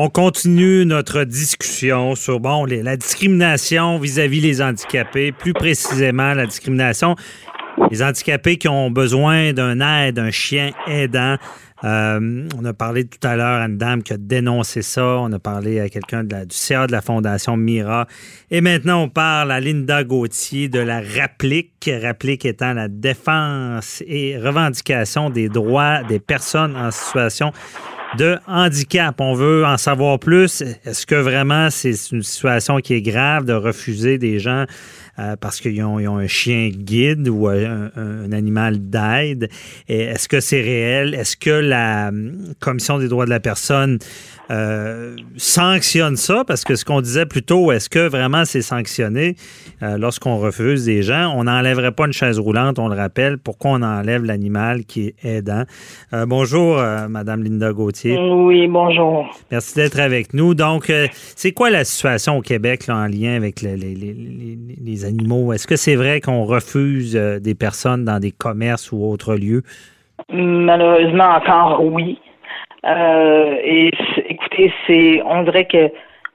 On continue notre discussion sur la discrimination vis-à-vis les handicapés, plus précisément la discrimination des handicapés qui ont besoin d'un aide, d'un chien aidant. Euh, on a parlé tout à l'heure à une dame qui a dénoncé ça. On a parlé à quelqu'un du CA de la Fondation Mira. Et maintenant, on parle à Linda Gauthier de la RAPLIC. RAPLIC étant la défense et revendication des droits des personnes en situation de handicap. On veut en savoir plus. Est-ce que vraiment c'est une situation qui est grave de refuser des gens euh, parce qu'ils ont, un chien guide ou un, animal d'aide? Est-ce que c'est réel? Est-ce que la hum, Commission des droits de la personne euh, sanctionne ça? Parce que ce qu'on disait plus tôt, est-ce que vraiment c'est sanctionné euh, lorsqu'on refuse des gens? On n'enlèverait pas une chaise roulante, on le rappelle. Pourquoi on enlève l'animal qui est aidant? bonjour, Madame Linda Gauthier. Oui, bonjour. Merci d'être avec nous. Donc, c'est quoi la situation au Québec en lien avec les, les, les, les Est-ce que c'est vrai qu'on refuse euh, des personnes dans des commerces ou autres lieux? Malheureusement, encore oui. Euh, écoutez, on dirait que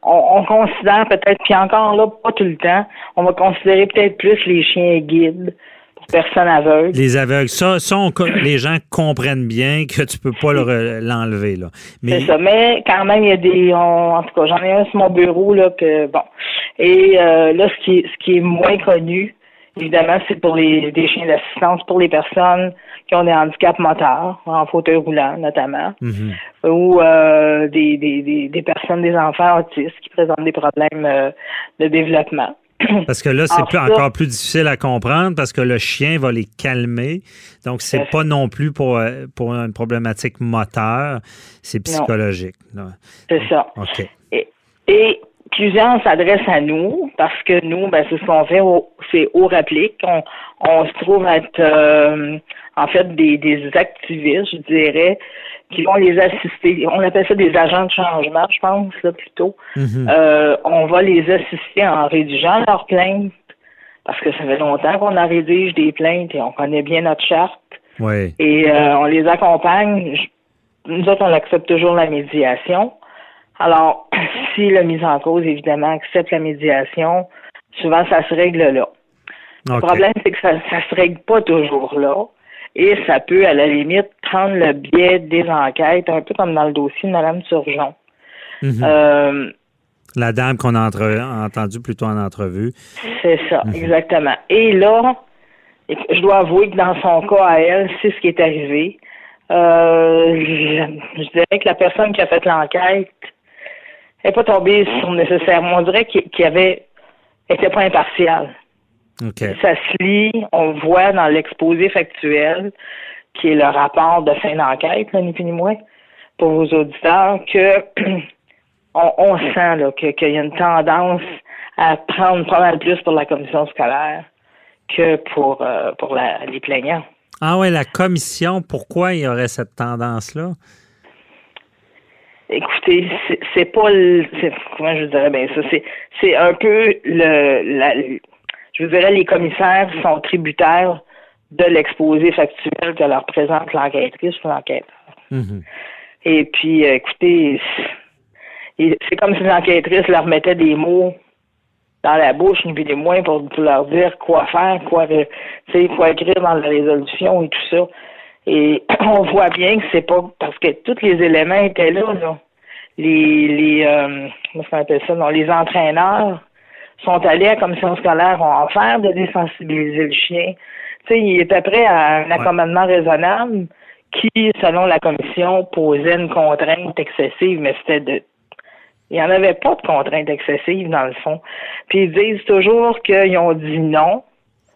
on, considère peut-être, puis encore là, pas tout le temps, on va considérer peut-être plus les chiens guides personnes aveugles. Les aveugles, ça, ça les gens comprennent bien que tu peux pas l'enlever. là. Mais... C'est ça, mais quand même, il y a des... en tout cas, j'en ai un sur mon bureau, là, que bon. Et euh, là, ce qui, est, ce qui est moins connu, évidemment, c'est pour les des chiens d'assistance pour les personnes qui ont des handicaps moteurs, en fauteuil roulant notamment, mm-hmm. ou euh, des, des, des, personnes, des enfants autistes qui présentent des problèmes euh, de développement. Parce que là, c'est encore plus difficile à comprendre parce que le chien va les calmer. Donc, c'est pas non plus pour, euh, pour une problématique moteur, c'est psychologique. C'est ça. OK. Et, et plusieurs s'adressent à nous parce que nous, ben, c'est ce qu'on fait, c'est au réplique. On, on se trouve être euh, en fait des, des activistes, je dirais, qui vont les assister. On appelle ça des agents de changement, je pense, là, plutôt. Mhm. euh, on va les assister en rédigeant leurs plaintes, parce que ça fait longtemps qu'on a rédige des plaintes et on connaît bien notre charte. Oui. Et euh, on les accompagne. Nous autres, on accepte toujours la médiation. Alors, si la mise en cause, évidemment, accepte la médiation, souvent, ça se règle là. Le problème, c'est que ça ne se règle pas toujours là et ça peut, à la limite, prendre le biais des enquêtes, un peu comme dans le dossier de Mme Turgeon. Mhm. Euh, la dame qu'on a entendue plutôt en entrevue. C'est ça, mhm. exactement. Et là, je dois avouer que dans son cas à elle, c'est ce qui est arrivé. Euh, je, dirais que la personne qui a fait l'enquête n'est pas tombée sur nécessairement. On dirait qu'il y avait était pas impartial. Ça se lit, on voit dans l'exposé factuel, qui est le rapport de fin d'enquête, ni plus ni moins, pour vos auditeurs, que on, sent qu'il y a une tendance à prendre pas mal plus pour la commission scolaire que pour, euh, pour les plaignants. Ah ouais, la commission, pourquoi il y aurait cette tendance-là? Écoutez, c'est pas le, comment je dirais bien ça, c'est un peu le la, je vous dirais, les commissaires sont tributaires de l'exposé factuel que leur présente l'enquêtrice ou l'enquêteur. Mhm. Et puis, euh, écoutez, c'est comme si l'enquêtrice leur mettait des mots dans la bouche, ni plus ni moins, pour, leur dire quoi faire, quoi, quoi écrire dans la résolution et tout ça. Et on voit bien que c'est pas parce que tous les éléments étaient là, là. Les, les, euh, comment ça ça, non, les entraîneurs, sont allés à la commission scolaire, ont offert de désensibiliser le chien. Tu sais, il était prêt à un accommodement raisonnable qui, selon la commission, posait une contrainte excessive, mais c'était de il n'y en avait pas de contrainte excessive, dans le fond. Puis ils disent toujours qu'ils ont dit non.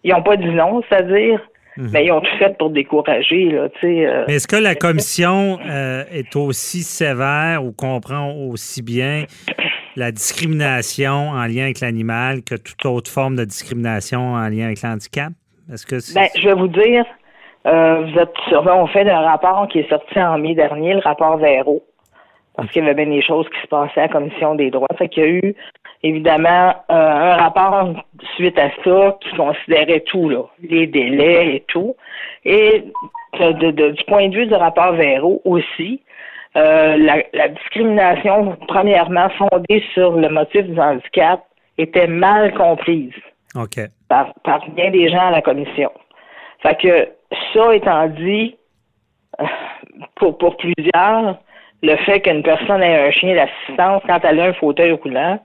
Ils n'ont pas dit non, c'est-à-dire, mhm. mais ils ont tout fait pour décourager. Là, euh. mais est-ce que la commission euh, est aussi sévère ou comprend aussi bien la discrimination en lien avec l'animal que toute autre forme de discrimination en lien avec l'handicap? Est-ce que ben, je vais vous dire, euh, vous êtes on fait un rapport qui est sorti en mai dernier, le rapport Véro, parce qu'il y avait bien des choses qui se passaient à la Commission des droits. Fait qu'il y a eu évidemment euh, un rapport suite à ça qui considérait tout, là, les délais et tout. Et du point de vue du rapport Véro aussi, euh, la, discrimination, premièrement, fondée sur le motif du handicap, était mal comprise par, par bien des gens à la commission. Fait que ça étant dit, euh, pour, pour plusieurs, le fait qu'une personne ait un chien d'assistance quand elle a un fauteuil roulant,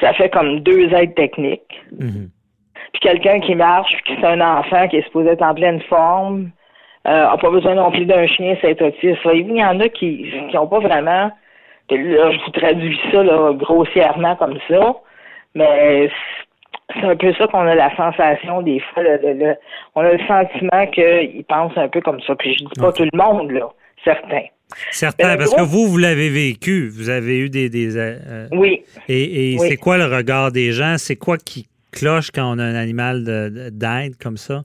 ça fait comme deux aides techniques. Mhm. Puis quelqu'un qui marche, qui c'est un enfant qui est supposé être en pleine forme, n'a euh, pas besoin non plus d'un chien, c'est autiste. Il y en a qui n'ont pas vraiment. Là, je vous traduis ça là, grossièrement comme ça, mais c'est un peu ça qu'on a la sensation des fois. on a le sentiment qu'ils pensent un peu comme ça. Puis je dis pas tout le monde, là, certains. Certains, parce que vous, vous l'avez vécu. Vous avez eu des. des euh, euh, oui. Et, c'est quoi le regard des gens? C'est quoi qui cloche quand on a un animal d'aide comme ça?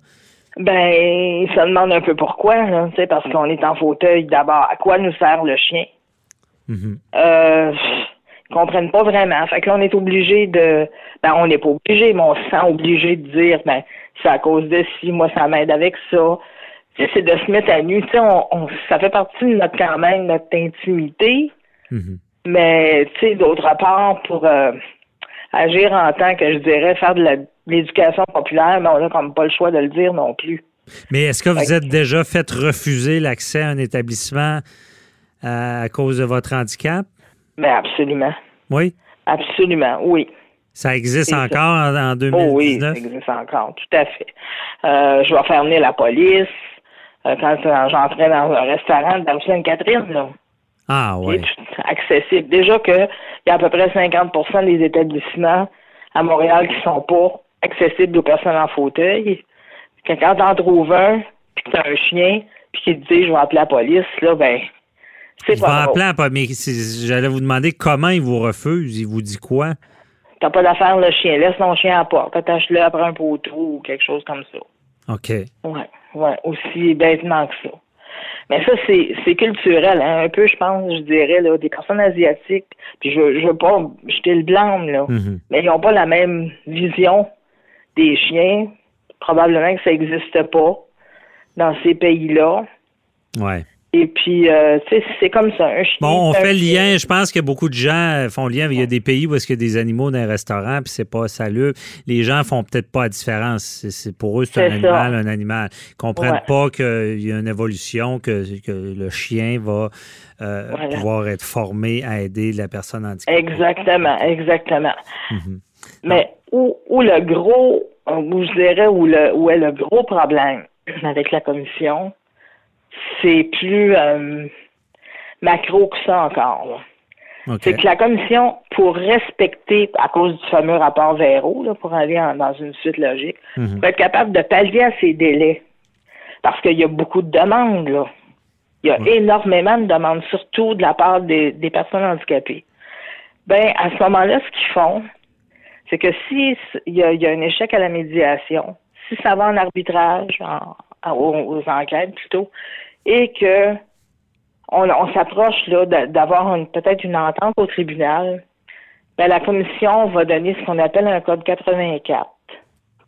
Ben, ça demande un peu pourquoi, là, parce qu'on est en fauteuil d'abord. À quoi nous sert le chien? Euh, ils comprennent pas vraiment. Fait que là, on est obligé de. Ben, on n'est pas obligé, mais on se sent obligé de dire, ben, c'est à cause de si, moi, ça m'aide avec ça. c'est de se mettre à nu. Tu sais, on, ça fait partie de notre, quand même, notre intimité. Mm-hmm. Mais, tu sais, d'autre part, pour euh, agir en tant que, je dirais, faire de l'éducation populaire, mais on n'a comme pas le choix de le dire non plus. Mais est-ce que vous êtes déjà fait refuser l'accès à un établissement euh, à cause de votre handicap? Mais absolument. Oui? Absolument, oui. Ça existe encore en, 2019? Oh oui, ça existe encore, tout à fait. Euh, je vais faire venir la police euh, quand j'entrais dans un restaurant de la catherine là. Ah oui. accessible. Déjà qu'il y a à peu près 50% des établissements à Montréal qui sont pas accessibles aux personnes en fauteuil. Quand t'en trouves un, puis que t'as un chien, puis qu'il te dit je vais appeler la police, là, ben c'est pas appeler, mais j'allais vous demander comment il vous refuse. Il vous dit quoi? T'as pas d'affaire le chien. Laisse ton chien à porte. Attache-le après un poteau ou quelque chose comme ça. OK. Ouais, ouais. Aussi bêtement que ça. Mais ça, c'est culturel, hein. un peu, je pense, je dirais, là, des personnes asiatiques, puis je, je veux pas jeter le blanc, là, mm-hmm. mais ils n'ont pas la même vision des chiens. Probablement que ça n'existe pas dans ces pays-là. Ouais. Et puis, euh, c'est comme ça. Un chien, bon, on fait le lien. Je pense que beaucoup de gens font le lien. Il y a des pays où il y a des animaux dans un restaurant, puis c'est pas salut. Les gens font peut-être pas la différence. C'est pour eux, c'est un animal, un animal. Ils comprennent pas qu'il y a une évolution, que, le chien va euh, pouvoir être formé à aider la personne handicapée. Exactement, exactement. Mhm. Mais où, où, le gros, où je dirais où, le, où est le gros problème avec la commission, c'est plus euh, macro que ça encore. C'est que la commission, pour respecter, à cause du fameux rapport Véro, pour aller dans une suite logique, mhm. pour être capable de pallier à ces délais. Parce qu'il y a beaucoup de demandes, là. Il y a énormément de demandes, surtout de la part des, personnes handicapées. Ben, à ce moment-là, ce qu'ils font, c'est que si il y, a, un échec à la médiation, si ça va en arbitrage, aux, enquêtes plutôt, et que on, s'approche là d'avoir peut-être une entente au tribunal, ben, la commission va donner ce qu'on appelle un code 84.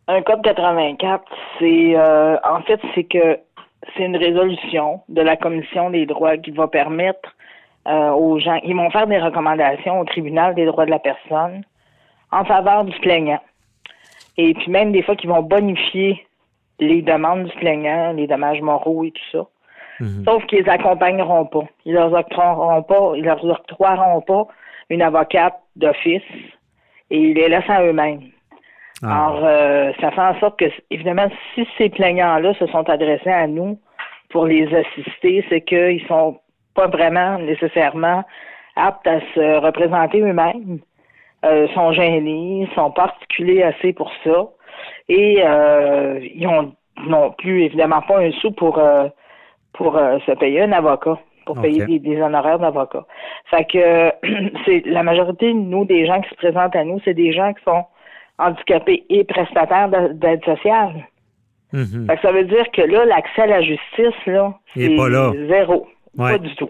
Un code 84, c'est euh, en fait c'est que c'est une résolution de la commission des droits qui va permettre euh, aux gens, ils vont faire des recommandations au tribunal des droits de la personne en faveur du plaignant. Et puis même des fois qu'ils vont bonifier les demandes du plaignant, les dommages moraux et tout ça. Mhm. Sauf qu'ils les accompagneront pas. Ils leur octroieront pas, ils leur octroieront pas une avocate d'office et ils les laissent à eux-mêmes. Ah. Alors, euh, ça fait en sorte que, évidemment, si ces plaignants-là se sont adressés à nous pour les assister, c'est qu'ils sont pas vraiment nécessairement aptes à se représenter eux-mêmes, euh, sont gênés, sont pas articulés assez pour ça, et euh, ils ont non plus évidemment pas un sou pour euh, pour euh, se payer un avocat, pour payer des, honoraires d'avocat. Fait que c'est la majorité de nous, des gens qui se présentent à nous, c'est des gens qui sont handicapés et prestataires d'aide sociale. Mhm. Fait que ça veut dire que là, l'accès à la justice, là, c'est zéro. Pas du tout.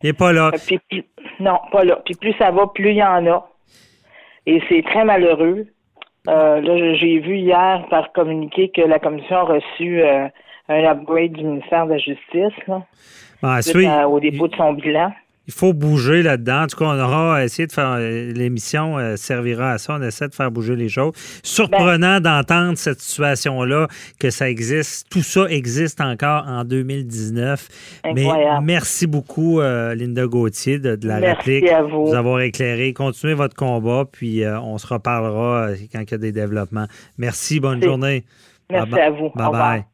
Il n'est pas là. non, pas là. Puis plus ça va, plus il y en a. Et c'est très malheureux. Euh, là, j'ai vu hier par communiqué que la commission a reçu euh, un upgrade du ministère de la Justice, là, Ben, suite à- au dépôt de son bilan. Il faut bouger là-dedans. En tout cas, on aura essayé de faire. euh, L'émission euh, servira à ça. On essaie de faire bouger les choses. Surprenant d'entendre cette situation-là, que ça existe. Tout ça existe encore en 2019. Mais Incroyable. merci beaucoup, euh, Linda Gauthier, de, de la Merci réplique. à vous. Nous avoir éclairé. Continuez votre combat, puis euh, on se reparlera quand il y a des développements. Merci. Bonne journée. Merci à vous. Bye bye.